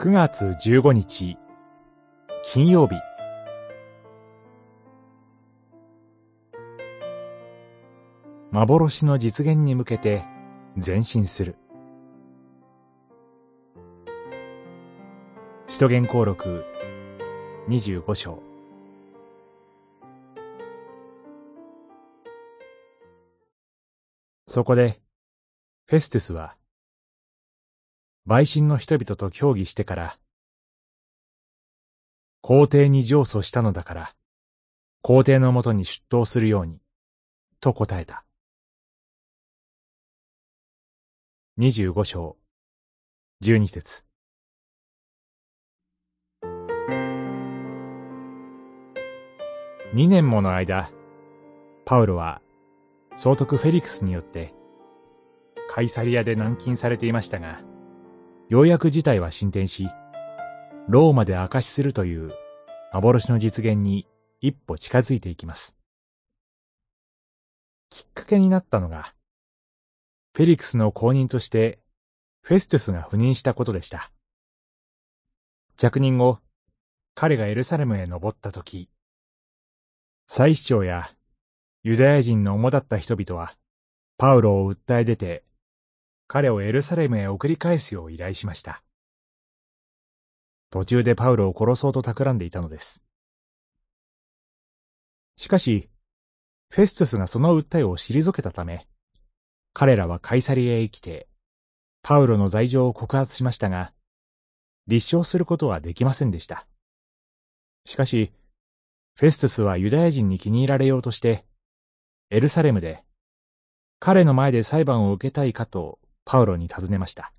9月15日。金曜日。幻の実現に向けて前進する。使徒言行録25章。そこでフェストゥスは陪審の人々と協議してから、皇帝に上訴したのだから、皇帝のもとに出頭するように、と答えた。二十五章、十二節。二年もの間、パウロは、総督フェリクスによって、カイサリアで軟禁されていましたが、ようやく事態は進展し、ローマで証しするという幻の実現に一歩近づいていきます。きっかけになったのが、フェリクスの後任としてフェストゥスが赴任したことでした。着任後、彼がエルサレムへ登った時、祭司長やユダヤ人の主だった人々は、パウロを訴え出て彼をエルサレムへ送り返すよう依頼しました。途中でパウロを殺そうと企んでいたのです。しかし、フェストゥスがその訴えを退けたため、彼らはカイサリへ来て、パウロの罪状を告発しましたが、立証することはできませんでした。しかし、フェストゥスはユダヤ人に気に入られようとして、エルサレムで、彼の前で裁判を受けたいかとパウロに尋ねました。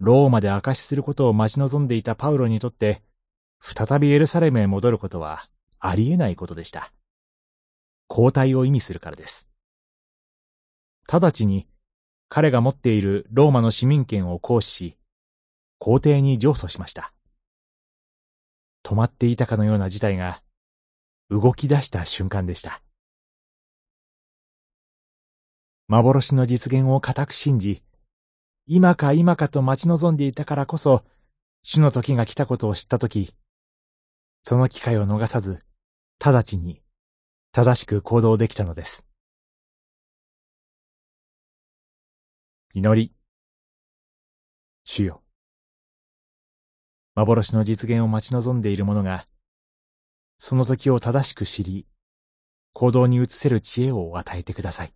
ローマで証しすることを待ち望んでいたパウロにとって、再びエルサレムへ戻ることはありえないことでした。交代を意味するからです。直ちに彼が持っているローマの市民権を行使し、皇帝に上訴しました。止まっていたかのような事態が動き出した瞬間でした。幻の実現を固く信じ、今か今かと待ち望んでいたからこそ、主の時が来たことを知った時、その機会を逃さず、直ちに正しく行動できたのです。祈り。主よ。幻の実現を待ち望んでいる者が、その時を正しく知り、行動に移せる知恵を与えてください。